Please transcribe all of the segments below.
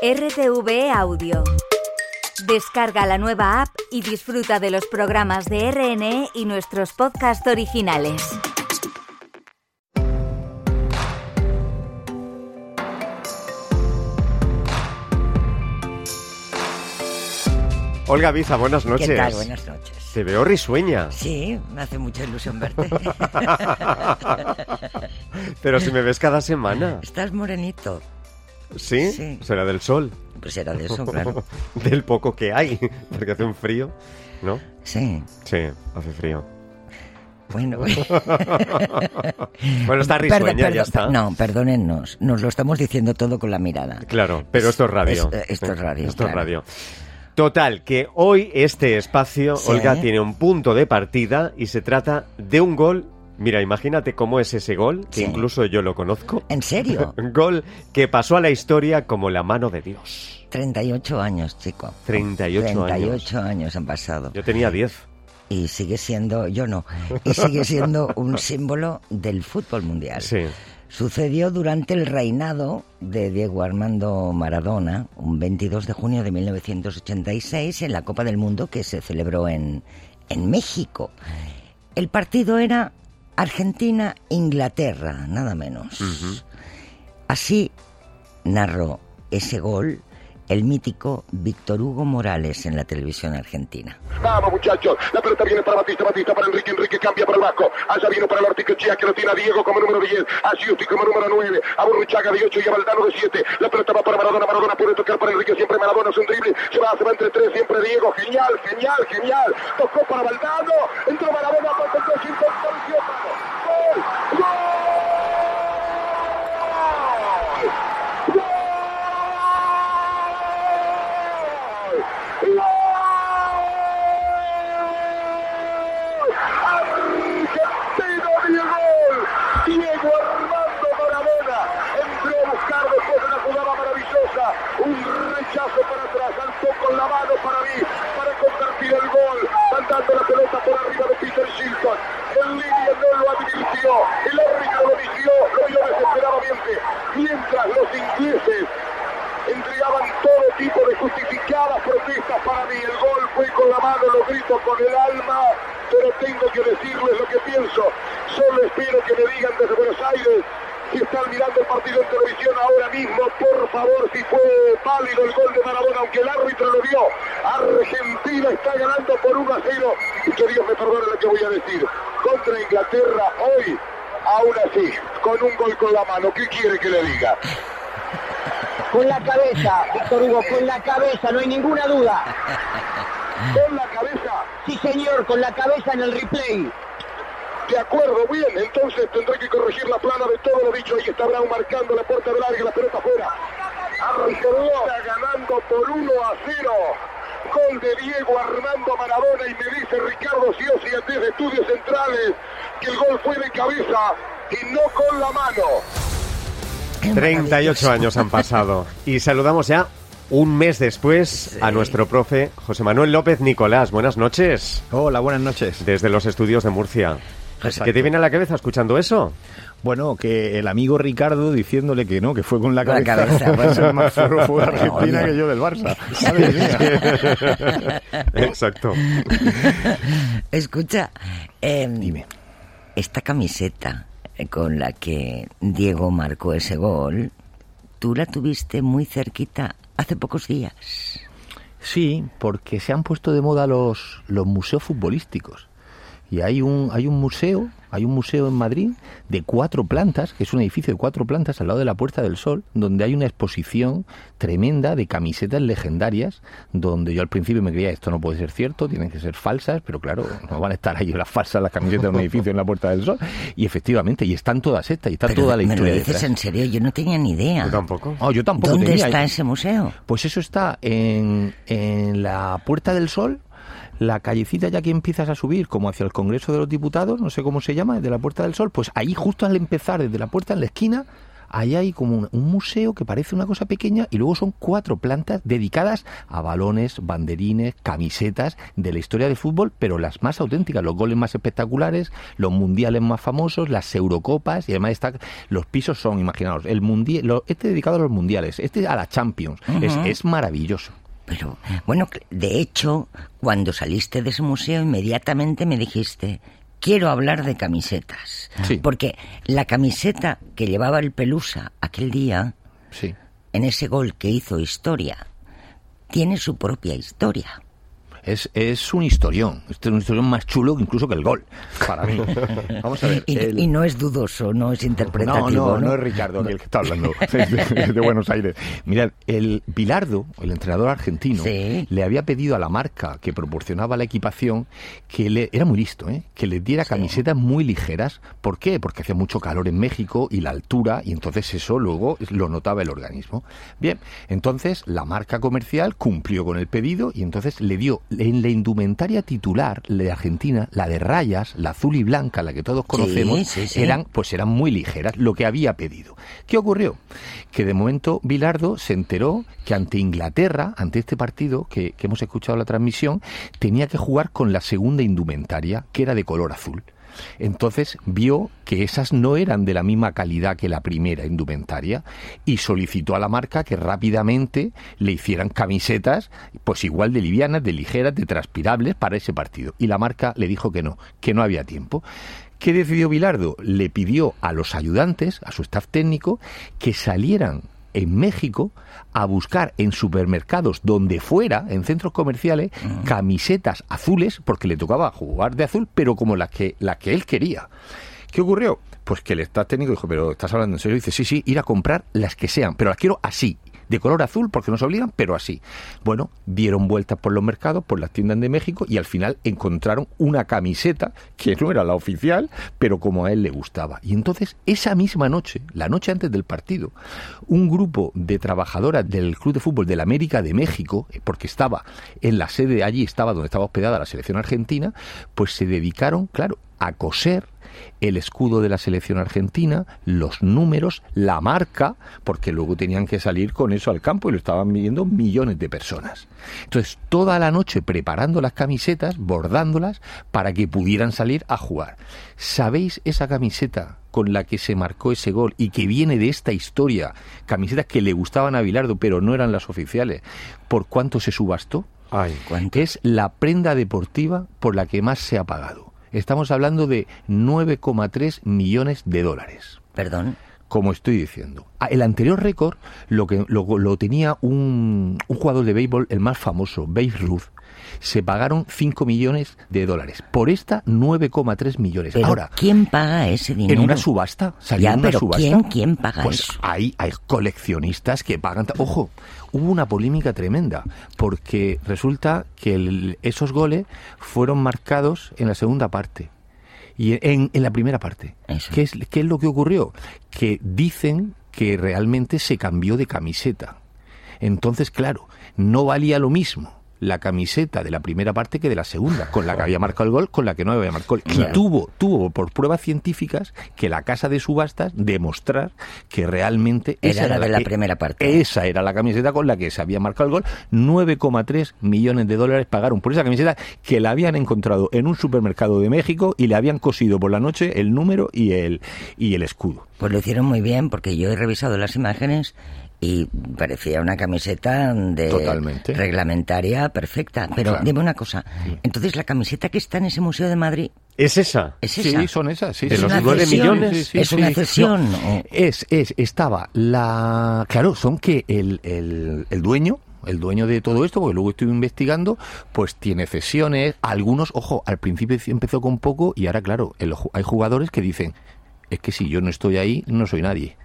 RTV Audio. Descarga la nueva app y disfruta de los programas de RNE y nuestros podcasts originales. Olga Biza, buenas noches. ¿Qué tal? Buenas noches. Te veo risueña. Sí, me hace mucha ilusión verte. Pero si me ves cada semana. Estás morenito. ¿Sí? Sí. Será del sol. Pues era de eso, claro. del poco que hay. Porque hace un frío, ¿no? Sí. Sí, hace frío. Bueno, Bueno, está Perdón, risueña, ya está. No, perdónennos. Nos lo estamos diciendo todo con la mirada. Claro, pero esto es radio. Es- esto es radio, Esto es radio. Total, que hoy este espacio, Sí. Olga, tiene un punto de partida y se trata de un gol. Mira, imagínate cómo es ese gol, que Sí. incluso yo lo conozco. ¿En serio? Gol que pasó a la historia como la mano de Dios. 38 años, chico. 38 años. 38 años han pasado. Yo tenía 10. Y sigue siendo, yo no, y sigue siendo un símbolo del fútbol mundial. Sí. Sucedió durante el reinado de Diego Armando Maradona, un 22 de junio de 1986, en la Copa del Mundo que se celebró en, en México. El partido era Argentina-Inglaterra, nada menos. Así narró ese gol el mítico Víctor Hugo Morales en la televisión argentina. Vamos muchachos, la pelota viene para Batista, Batista para Enrique, Enrique cambia para el Vasco, allá vino para el Orticochea que lo tiene a Diego como número 10, a Giusti como número 9, a Burruchaga de 8 y a Valdano de 7, la pelota va para Maradona, Maradona puede tocar para Enrique, siempre Maradona es un drible, se va, se va entre tres, siempre Diego, genial, genial, genial, tocó para Valdano, entró Maradona, para el tres, gol, gol. Argentino dio gol. Diego Armando Maradona entró a buscar después de una jugada maravillosa. Un rechazo para atrás, saltó con la mano para mí, para convertir el gol, mandando la pelota por arriba de Peter Shilton. En línea no lo advirtió, el árbitro lo vigió, lo vio desesperadamente. Mientras los ingleses entregaban todo tipo de justificadas protestas para mí. El gol fue con la mano, lo grito con el alma, pero tengo que decirles lo que pienso. Solo espero que me digan desde Buenos Aires si están mirando el partido en televisión ahora mismo, por favor, si fue válido el gol de Maradona, aunque el árbitro lo vio. Argentina está ganando por 1 a 0 y que Dios me perdone lo que voy a decir. Contra Inglaterra hoy, aún así, con un gol con la mano, ¿qué quiere que le diga? Con la cabeza, Víctor Hugo, con la cabeza, no hay ninguna duda. Con la cabeza, Sí, señor, con la cabeza en el replay. De acuerdo, bien, entonces tendré que corregir la plana de todo lo dicho. Ahí está Brown marcando la puerta del área, la pelota afuera. Argentina ganando por 1 a 0. Gol de Diego Armando Maradona y me dice Ricardo Siosi desde Estudios Centrales que el gol fue de cabeza y no con la mano. Qué 38 maravilloso. años han pasado. Y saludamos ya un mes después a nuestro profe José Manuel López Nicolás. Buenas noches. Hola, buenas noches. Desde los estudios de Murcia. Exacto. ¿Qué te viene a la cabeza escuchando eso? Bueno, que el amigo Ricardo diciéndole que no, que fue con la Con la cabeza. cabeza, más zorro fue de Argentina que yo del Barça. Madre mía. Exacto. Escucha, eh, Dime. esta camiseta con la que Diego marcó ese gol, tú la tuviste muy cerquita hace pocos días. Sí, porque se han puesto de moda los, los museos futbolísticos. Y hay un, hay un museo, hay un museo en Madrid de cuatro plantas, que es un edificio de cuatro plantas al lado de la Puerta del Sol, donde hay una exposición tremenda de camisetas legendarias, donde yo al principio me creía esto no puede ser cierto, tienen que ser falsas, pero claro, no van a estar ahí las falsas las camisetas de un edificio en la Puerta del Sol. Y efectivamente, y están todas estas, y está Pero toda la me lo historia dices detrás. en serio, yo no tenía ni idea. Yo tampoco. Oh, yo tampoco ¿Dónde tenía. está ese museo? Pues eso está en, en la Puerta del Sol, la callecita ya que empiezas a subir como hacia el Congreso de los Diputados, no sé cómo se llama, desde la Puerta del Sol, pues ahí justo al empezar, desde la puerta en la esquina, ahí hay como un, un museo que parece una cosa pequeña y luego son cuatro plantas dedicadas a balones, banderines, camisetas de la historia del fútbol, pero las más auténticas, los goles más espectaculares, los mundiales más famosos, las Eurocopas y además está, los pisos son, imaginaos, el mundial, lo- este dedicado a los mundiales, este a la Champions, es, es maravilloso. Pero, bueno, de hecho, cuando saliste de ese museo, inmediatamente me dijiste, quiero hablar de camisetas. Sí. Porque la camiseta que llevaba el Pelusa aquel día, Sí. en ese gol que hizo historia, tiene su propia historia. Es, es un historión, este es un historión más chulo incluso que el gol, para mí. Vamos a ver. Y, el- y no es dudoso, no es interpretativo. No, no, ¿no? no es Ricardo el que está hablando de, de Buenos Aires. Mirad, el Bilardo, el entrenador argentino, Sí. le había pedido a la marca que proporcionaba la equipación que le era muy listo, ¿eh? que le diera camisetas muy ligeras. ¿Por qué? Porque hacía mucho calor en México y la altura y entonces eso luego lo notaba el organismo. Bien, entonces la marca comercial cumplió con el pedido y entonces le dio en la indumentaria titular de Argentina, la de rayas, la azul y blanca, la que todos conocemos, sí, sí. eran pues eran muy ligeras, lo que había pedido. ¿Qué ocurrió? Que de momento Bilardo se enteró que ante Inglaterra, ante este partido que, que hemos escuchado la transmisión, tenía que jugar con la segunda indumentaria, que era de color azul. Entonces vio que esas no eran de la misma calidad que la primera indumentaria y solicitó a la marca que rápidamente le hicieran camisetas, pues igual de livianas, de ligeras, de transpirables para ese partido. Y la marca le dijo que no, que no había tiempo. ¿Qué decidió Bilardo? Le pidió a los ayudantes, a su staff técnico, que salieran en México a buscar en supermercados donde fuera, en centros comerciales, camisetas azules, porque le tocaba jugar de azul, pero como las que, las que él quería. ¿Qué ocurrió? Pues que el staff técnico dijo, pero ¿estás hablando en serio? dice, sí, sí, ir a comprar las que sean, pero las quiero así, de color azul, porque nos obligan, pero así. Bueno, dieron vueltas por los mercados, por las tiendas de México, y al final encontraron una camiseta que no era la oficial, pero como a él le gustaba. Y entonces, esa misma noche, la noche antes del partido, un grupo de trabajadoras del Club de Fútbol del América de México, eh, porque estaba en la sede allí, estaba donde estaba hospedada la selección argentina, pues se dedicaron, claro, a coser el escudo de la selección argentina, los números, la marca, porque luego tenían que salir con eso al campo y lo estaban viendo millones de personas. Entonces, toda la noche preparando las camisetas, bordándolas, para que pudieran salir a jugar. ¿Sabéis esa camiseta con la que se marcó ese gol y que viene de esta historia? Camisetas que le gustaban a Bilardo, pero no eran las oficiales. ¿Por cuánto se subastó? Ay, Es la prenda deportiva por la que más se ha pagado. Estamos hablando de 9,3 millones de dólares Perdón. como estoy diciendo. Ah, El anterior récord lo, que, lo, lo tenía un, un jugador de béisbol, el más famoso, Babe Ruth. Se pagaron 5 millones de dólares. Por esta, 9,3 millones. Pero Ahora, ¿quién paga ese dinero? en una subasta, salió Ya, en una pero subasta. ¿quién, quién paga Pues eso? hay, hay coleccionistas que pagan. Ojo, hubo una polémica tremenda, porque resulta que el- esos goles fueron marcados en la segunda parte. Y en, en la primera parte. Eso. ¿Qué es, ¿Qué es lo que ocurrió? Que dicen que realmente se cambió de camiseta. Entonces, claro, no valía lo mismo la camiseta de la primera parte que de la segunda, con la que había marcado el gol, con la que no había marcado el gol. Claro. Y tuvo, tuvo por pruebas científicas que la casa de subastas demostrar que realmente Era esa la de la que- primera parte. Esa era la camiseta con la que se había marcado el gol. 9,3 millones de dólares pagaron por esa camiseta que la habían encontrado en un supermercado de México y le habían cosido por la noche el número y el, y el escudo. Pues lo hicieron muy bien porque yo he revisado las imágenes y parecía una camiseta de Totalmente. reglamentaria perfecta. Pero Claro. dime una cosa, entonces la camiseta que está en ese museo de Madrid ¿Es esa? es Sí, son esas. Sí, ¿De sí, los nueve millones? ¿Es una cesión? No, es, es, estaba la... Claro, son que el, el, el dueño, el dueño de todo esto, porque luego estuve investigando, pues tiene cesiones, algunos, ojo, al principio empezó con poco y ahora, claro, el ju- hay jugadores que dicen, es que si yo no estoy ahí, no soy nadie.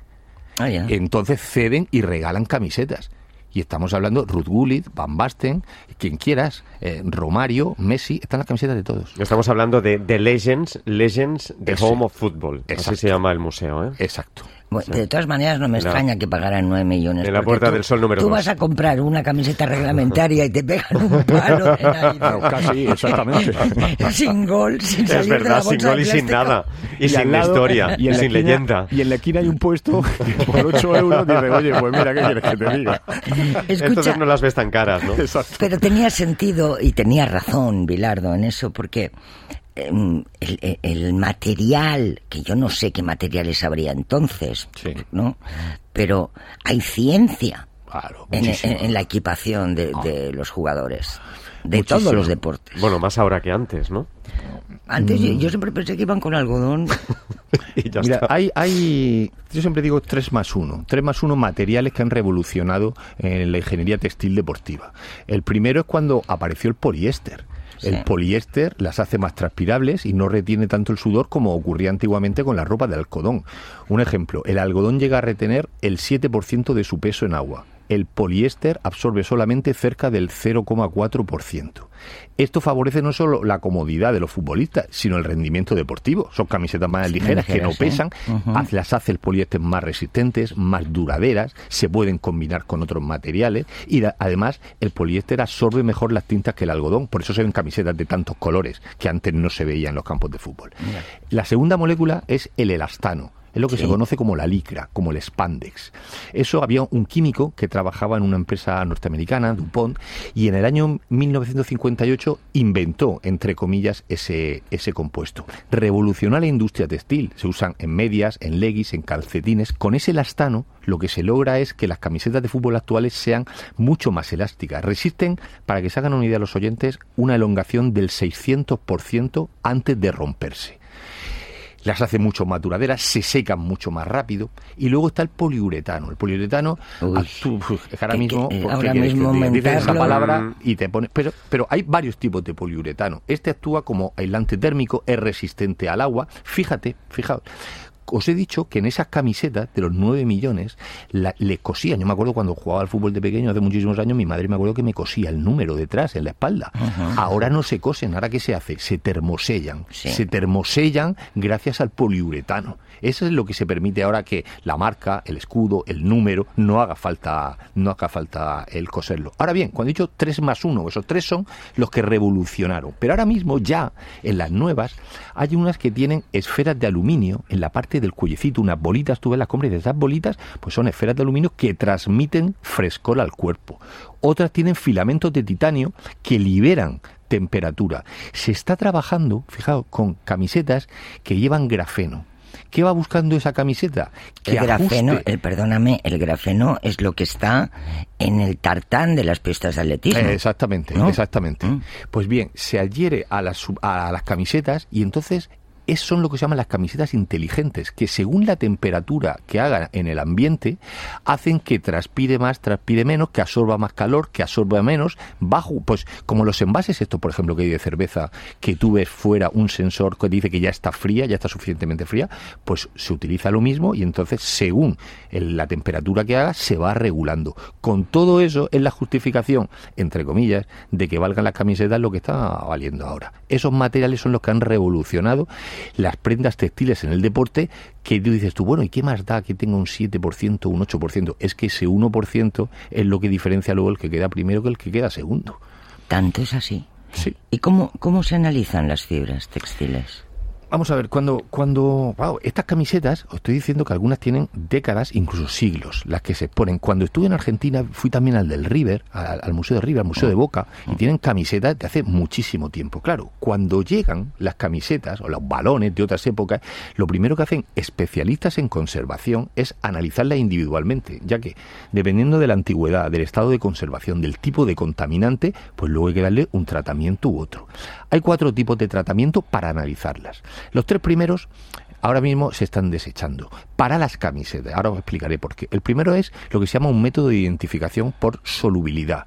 Ah. Entonces ceden y regalan camisetas. Y estamos hablando Ruth Gullit, Van Basten, quien quieras, eh, Romario, Messi, están las camisetas de todos. Estamos hablando de The Legends, Legends, The Ese. Home of Football. Así se llama el museo, ¿eh? Exacto. Bueno, De todas maneras, no me la- extraña que pagaran 9 millones. en la Puerta tú- del Sol número Tú dos. vas a comprar una camiseta reglamentaria y te pegan un palo en ahí, Claro, casi, exactamente. sin gol, sin Es salir de la verdad, sin bolsa de gol y sin nada. Y, al sin lado- historia, y sin esquina- leyenda. Y en la esquina hay un puesto que por 8 euros dice, oye, pues mira, ¿qué quieres que te diga? Escucha, Entonces no las ves tan caras, ¿no? Exacto. Pero tenía sentido y tenía razón Bilardo en eso, porque el, el- el material, que yo no sé qué materiales habría entonces, Sí. ¿no? Pero hay ciencia Claro, en, muchísimo. en- en la equipación de, de los jugadores, de Muchísimo. todos los deportes. Bueno, más ahora que antes, ¿no? Antes yo, yo siempre pensé que iban con algodón. Y ya Mira, está. hay, hay, yo siempre digo 3 más 1. 3 más 1 materiales que han revolucionado en la ingeniería textil deportiva. El primero es cuando apareció el poliéster. El poliéster las hace más transpirables y no retiene tanto el sudor como ocurría antiguamente con la ropa de algodón. Un ejemplo, el algodón llega a retener el 7% de su peso en agua. El poliéster absorbe solamente cerca del 0,4%. Esto favorece no solo la comodidad de los futbolistas, sino el rendimiento deportivo. Son camisetas más ligeras que no ¿eh? pesan, las hace el poliéster más resistentes, más duraderas, se pueden combinar con otros materiales y además el poliéster absorbe mejor las tintas que el algodón. Por eso se ven camisetas de tantos colores que antes no se veía en los campos de fútbol. La segunda molécula es el elastano. Es lo que Sí. se conoce como la licra, como el spandex. Eso había un químico que trabajaba en una empresa norteamericana, DuPont, y en el año 1958 inventó, entre comillas, ese, ese compuesto. Revolucionó la industria textil. Se usan en medias, en leggings, en calcetines. Con ese elastano lo que se logra es que las camisetas de fútbol actuales sean mucho más elásticas. Resisten, para que se hagan una idea los oyentes, una elongación del 600% antes de romperse las hace mucho más duraderas, se secan mucho más rápido. Y luego está el poliuretano. El poliuretano, Uy. ah, que ahora Que- mismo, que, eh, ¿por qué ahora que te diga? Dices esa palabra y te pones. Pero, pero hay varios tipos de poliuretano. Este actúa como aislante térmico, es resistente al agua. Fíjate, fijaos. Os he dicho que en esas camisetas de los 9 millones la- le cosían. Yo me acuerdo cuando jugaba al fútbol de pequeño, hace muchísimos años, mi madre me acuerdo que me cosía el número detrás, en la espalda. Ahora no se cosen, ahora ¿qué se hace? Se termosellan. Sí. Se termosellan gracias al poliuretano. Eso es lo que se permite ahora que la marca, el escudo, el número, no haga falta, no haga falta el coserlo. Ahora bien, cuando he dicho 3 más 1, esos tres son los que revolucionaron. Pero ahora mismo ya en las nuevas hay unas que tienen esferas de aluminio en la parte del cuellecito, unas bolitas, tú ves las compras y esas bolitas, pues son esferas de aluminio que transmiten frescor al cuerpo. Otras tienen filamentos de titanio que liberan temperatura. Se está trabajando, fijaos, con camisetas que llevan grafeno. ¿Qué va buscando esa camiseta? Que El grafeno, el, perdóname, el grafeno es lo que está en el tartán de las pistas de atletismo. Eh, exactamente, ¿no? exactamente. Mm. Pues bien, se adhiere a las, a las camisetas y entonces es, son lo que se llaman las camisetas inteligentes, que según la temperatura que haga en el ambiente, hacen que transpire más, transpire menos, que absorba más calor, que absorba menos, bajo, pues como los envases, esto por ejemplo que hay de cerveza, que tú ves fuera un sensor que dice que ya está fría, ya está suficientemente fría, pues se utiliza lo mismo y entonces según la temperatura que haga, se va regulando. Con todo eso es la justificación, entre comillas, de que valgan las camisetas lo que está valiendo ahora. Esos materiales son los que han revolucionado las prendas textiles en el deporte, que tú dices tú, bueno, ¿y qué más da que tenga un 7%, un 8%? Es que ese 1% es lo que diferencia luego el que queda primero que el que queda segundo. Tanto es así. Sí. ¿Y cómo, cómo se analizan las fibras textiles? Vamos a ver, cuando, cuando wow, estas camisetas, os estoy diciendo que algunas tienen décadas, incluso siglos, las que se ponen. Cuando estuve en Argentina, fui también al del River, al, al Museo de River, al Museo de Boca, y tienen camisetas de hace muchísimo tiempo. Claro, cuando llegan las camisetas o los balones de otras épocas, lo primero que hacen especialistas en conservación es analizarlas individualmente, ya que dependiendo de la antigüedad, del estado de conservación, del tipo de contaminante, pues luego hay que darle un tratamiento u otro. Hay cuatro tipos de tratamiento para analizarlas. Los tres primeros ahora mismo se están desechando para las camisetas. Ahora os explicaré por qué. El primero es lo que se llama un método de identificación por solubilidad.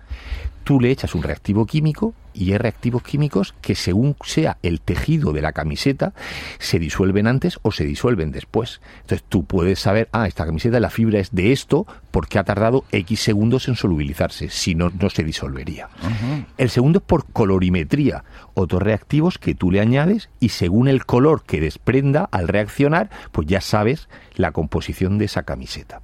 Tú le echas un reactivo químico y hay reactivos químicos que según sea el tejido de la camiseta, se disuelven antes o se disuelven después. Entonces tú puedes saber, ah, esta camiseta, la fibra es de esto porque ha tardado X segundos en solubilizarse, si no, no se disolvería. El segundo es por colorimetría, otros reactivos que tú le añades y según el color que desprenda al reaccionar, pues ya sabes la composición de esa camiseta.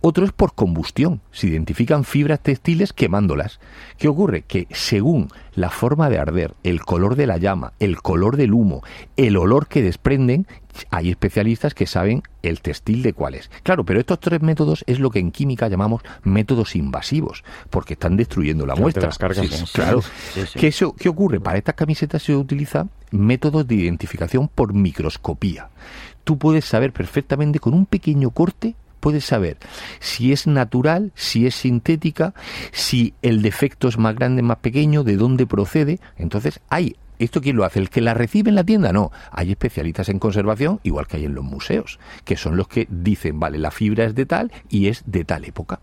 Otro es por combustión. Se identifican fibras textiles quemándolas. ¿Qué ocurre? Que según la forma de arder, el color de la llama, el color del humo, el olor que desprenden, hay especialistas que saben el textil de cuál es. Claro, pero estos tres métodos es lo que en química llamamos métodos invasivos, porque están destruyendo la muestra. las cargas. Sí, Sí, claro. sí. ¿Qué, eso- ¿Qué ocurre? Para estas camisetas se utiliza métodos de identificación por microscopía. Tú puedes saber perfectamente con un pequeño corte puedes saber si es natural, si es sintética, si el defecto es más grande, más pequeño, de dónde procede. Entonces, hay ¿Esto quién lo hace? ¿El que la recibe en la tienda? No. Hay especialistas en conservación, igual que hay en los museos, que son los que dicen, vale, la fibra es de tal y es de tal época.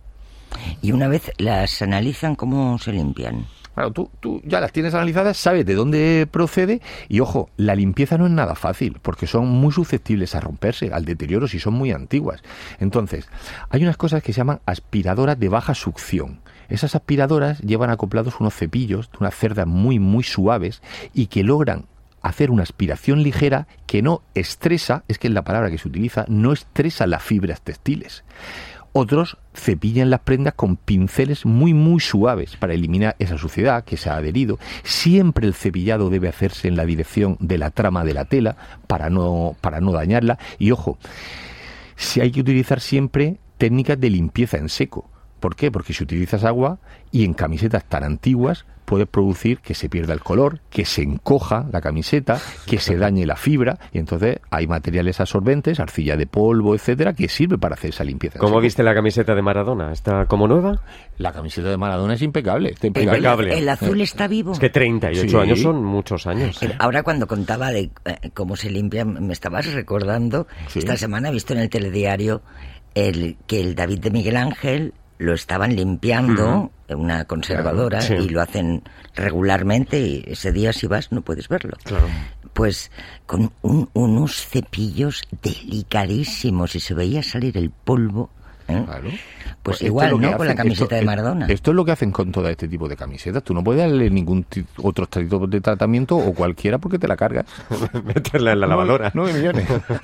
Y una vez las analizan, ¿cómo se limpian? Claro, tú, tú ya las tienes analizadas, sabes de dónde procede y ojo, la limpieza no es nada fácil porque son muy susceptibles a romperse, al deterioro si son muy antiguas. Entonces, hay unas cosas que se llaman aspiradoras de baja succión. Esas aspiradoras llevan acoplados unos cepillos de unas cerdas muy, muy suaves y que logran hacer una aspiración ligera que no estresa, es que es la palabra que se utiliza, no estresa las fibras textiles. Otros cepillan las prendas con pinceles muy muy suaves para eliminar esa suciedad que se ha adherido. Siempre el cepillado debe hacerse en la dirección de la trama de la tela para no, para no dañarla. Y ojo, si hay que utilizar siempre técnicas de limpieza en seco. ¿Por qué? Porque si utilizas agua y en camisetas tan antiguas puede producir que se pierda el color, que se encoja la camiseta, que se dañe la fibra y entonces hay materiales absorbentes, arcilla de polvo, etcétera, que sirve para hacer esa limpieza. ¿Cómo viste la camiseta de Maradona? ¿Está como nueva? La camiseta de Maradona es impecable, está El, impecable. Impecable. el azul está vivo. Es que 38 Sí. años son muchos años. Ahora cuando contaba de eh, cómo se limpia, me estabas recordando, Sí. esta semana he visto en el telediario el, que el David de Miguel Ángel lo estaban limpiando, una conservadora, Sí. y lo hacen regularmente, y ese día si vas no puedes verlo. Claro. Pues con un- unos cepillos delicadísimos y se veía salir el polvo. ¿Eh? Claro. Pues igual, ¿no? Con la camiseta Esto- de Maradona. Esto es lo que hacen con todo este tipo de camisetas. Tú no puedes darle ningún otro tipo de tratamiento o cualquiera porque te la cargas. Meterla en la lavadora. 9 millones.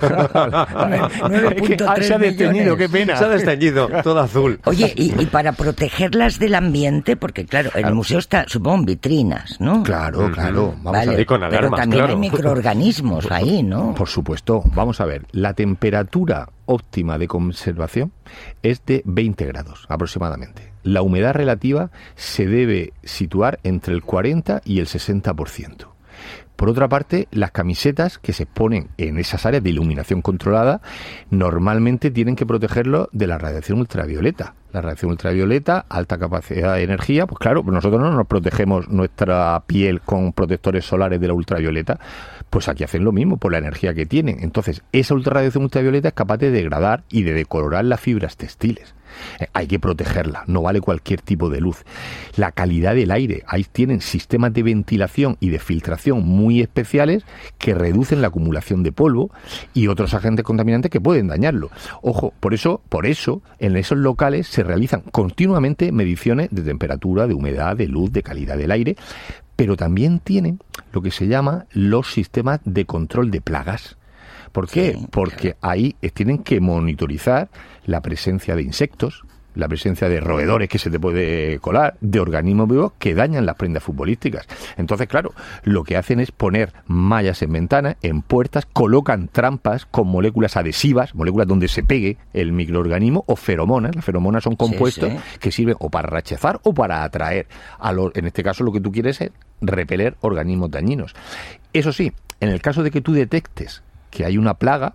Nueve Es que, ah, se ha 9.3 desteñido, qué pena. Se ha desteñido, todo azul. Oye, y, y para protegerlas del ambiente, porque claro, el museo está, supongo, en vitrinas, ¿no? Claro, claro. Vamos Vale, a ver. Con pero alarmas, también claro. hay microorganismos ahí, ¿no? Por supuesto, vamos a ver, la temperatura óptima de conservación es de 20 grados aproximadamente. La humedad relativa se debe situar entre el 40 y el 60%. Por otra parte, las camisetas que se ponen en esas áreas de iluminación controlada normalmente tienen que protegerlo de la radiación ultravioleta. La radiación ultravioleta, alta capacidad de energía, pues claro, pues nosotros no nos protegemos nuestra piel con protectores solares de la ultravioleta, pues aquí hacen lo mismo por la energía que tienen. Entonces, esa ultra- radiación ultravioleta es capaz de degradar y de decolorar las fibras textiles. Eh, hay que protegerla, no vale cualquier tipo de luz. La calidad del aire, ahí tienen sistemas de ventilación y de filtración muy especiales que reducen la acumulación de polvo y otros agentes contaminantes que pueden dañarlo. Ojo, por eso, por eso en esos locales se realizan continuamente mediciones de temperatura, de humedad, de luz, de calidad del aire, pero también tienen lo que se llama los sistemas de control de plagas. ¿Por qué? Sí, Porque ahí tienen que monitorizar la presencia de insectos, la presencia de roedores que se te puede colar, de organismos vivos que dañan las prendas futbolísticas. Entonces, claro, lo que hacen es poner mallas en ventanas, en puertas, colocan trampas con moléculas adhesivas, moléculas donde se pegue el microorganismo o feromonas. Las feromonas son compuestos sí. que sirven o para rechazar o para atraer. A en este caso, lo que tú quieres es repeler organismos dañinos. Eso sí, en el caso de que tú detectes que hay una plaga,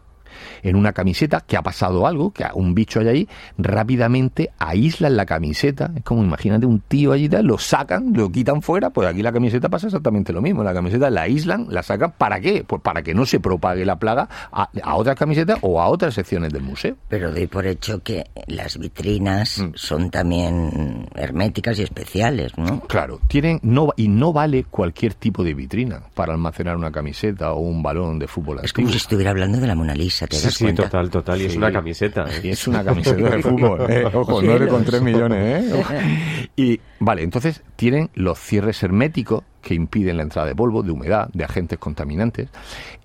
en una camiseta, que ha pasado algo, que un bicho hay ahí, rápidamente aíslan la camiseta. Es como, imagínate un tío allí, tal, lo sacan, lo quitan fuera, pues aquí la camiseta pasa exactamente lo mismo. La camiseta la aíslan, la sacan, ¿para qué? Pues para que no se propague la plaga a, a otras camisetas o a otras secciones del museo. Pero doy por hecho que las vitrinas mm. son también herméticas y especiales, ¿no? Claro, tienen no y no vale cualquier tipo de vitrina para almacenar una camiseta o un balón de fútbol. Es como si estuviera hablando de la Mona Lisa, ¿te sí, das cuenta? total, total. Y es una camiseta. ¿eh? Y es una camiseta de fútbol. ¿eh? Ojo, con 3 millones, ¿eh? Y vale, entonces tienen los cierres herméticos que impiden la entrada de polvo, de humedad, de agentes contaminantes.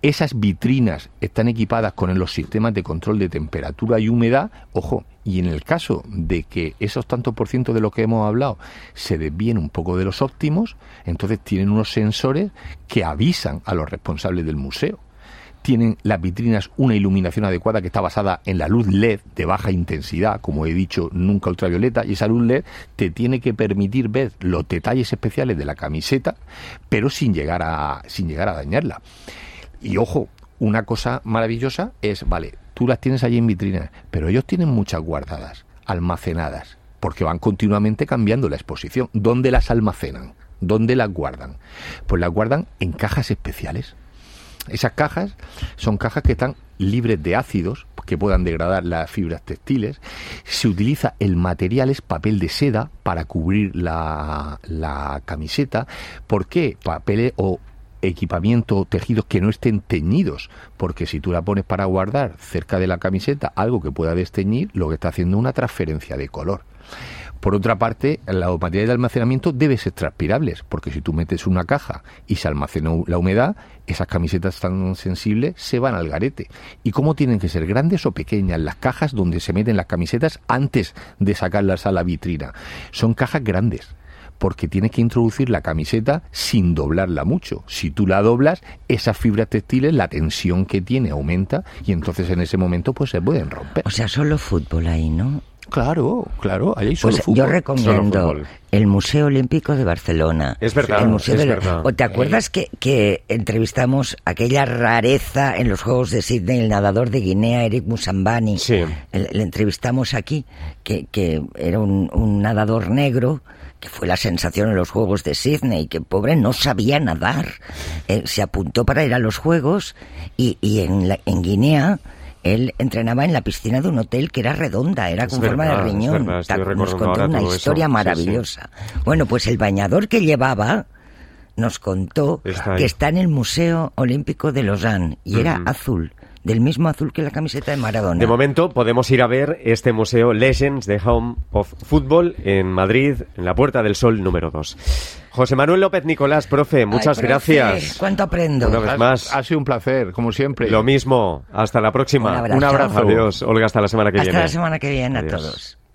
Esas vitrinas están equipadas con los sistemas de control de temperatura y humedad, ojo, y en el caso de que esos tantos por ciento de lo que hemos hablado se desvíen un poco de los óptimos, entonces tienen unos sensores que avisan a los responsables del museo tienen las vitrinas una iluminación adecuada que está basada en la luz LED de baja intensidad, como he dicho, nunca ultravioleta, y esa luz LED te tiene que permitir ver los detalles especiales de la camiseta, pero sin llegar a, sin llegar a dañarla. Y ojo, una cosa maravillosa es, vale, tú las tienes allí en vitrinas, pero ellos tienen muchas guardadas, almacenadas, porque van continuamente cambiando la exposición. ¿Dónde las almacenan? ¿Dónde las guardan? Pues las guardan en cajas especiales esas cajas son cajas que están libres de ácidos que puedan degradar las fibras textiles. Se utiliza el material es papel de seda para cubrir la, la camiseta. ¿Por qué? Papel o equipamiento, tejidos que no estén teñidos, porque si tú la pones para guardar cerca de la camiseta algo que pueda desteñir, lo que está haciendo es una transferencia de color. Por otra parte, la material de almacenamiento debe ser transpirables, porque si tú metes una caja y se almacena la humedad, esas camisetas tan sensibles se van al garete. ¿Y cómo tienen que ser grandes o pequeñas las cajas donde se meten las camisetas antes de sacarlas a la vitrina? Son cajas grandes porque tienes que introducir la camiseta sin doblarla mucho. Si tú la doblas, esas fibras textiles, la tensión que tiene aumenta y entonces en ese momento pues se pueden romper. O sea, solo fútbol ahí, ¿no? Claro, claro, ahí solo pues fútbol. Yo recomiendo el Museo Olímpico de Barcelona. Es verdad, el Museo es de verdad. ¿O ¿Te acuerdas que, que entrevistamos aquella rareza en los Juegos de Sydney, el nadador de Guinea, Eric Musambani? Sí. El- Le, entrevistamos aquí, que, que era un, un nadador negro que fue la sensación en los Juegos de Sydney, que pobre no sabía nadar. Eh, se apuntó para ir a los Juegos y, y en, la- en Guinea él entrenaba en la piscina de un hotel que era redonda, era Es con forma de riñón. verdad, estoy Ta- Nos contó una eso. historia Sí, sí. maravillosa. Bueno, pues el bañador que llevaba nos contó Está que está en el Museo Olímpico de Lausanne y era azul, del mismo azul que la camiseta de Maradona. De momento podemos ir a ver este museo Legends de Home of Football en Madrid, en la Puerta del Sol número 2. José Manuel López Nicolás, profe, muchas Ay, profe, gracias. ¿Cuánto aprendo? Una vez más. Ha sido un placer, como siempre. Lo mismo. Hasta la próxima. Un abrazo. Adiós. Olga, hasta la semana que Hasta viene. la semana que viene Adiós. a todos.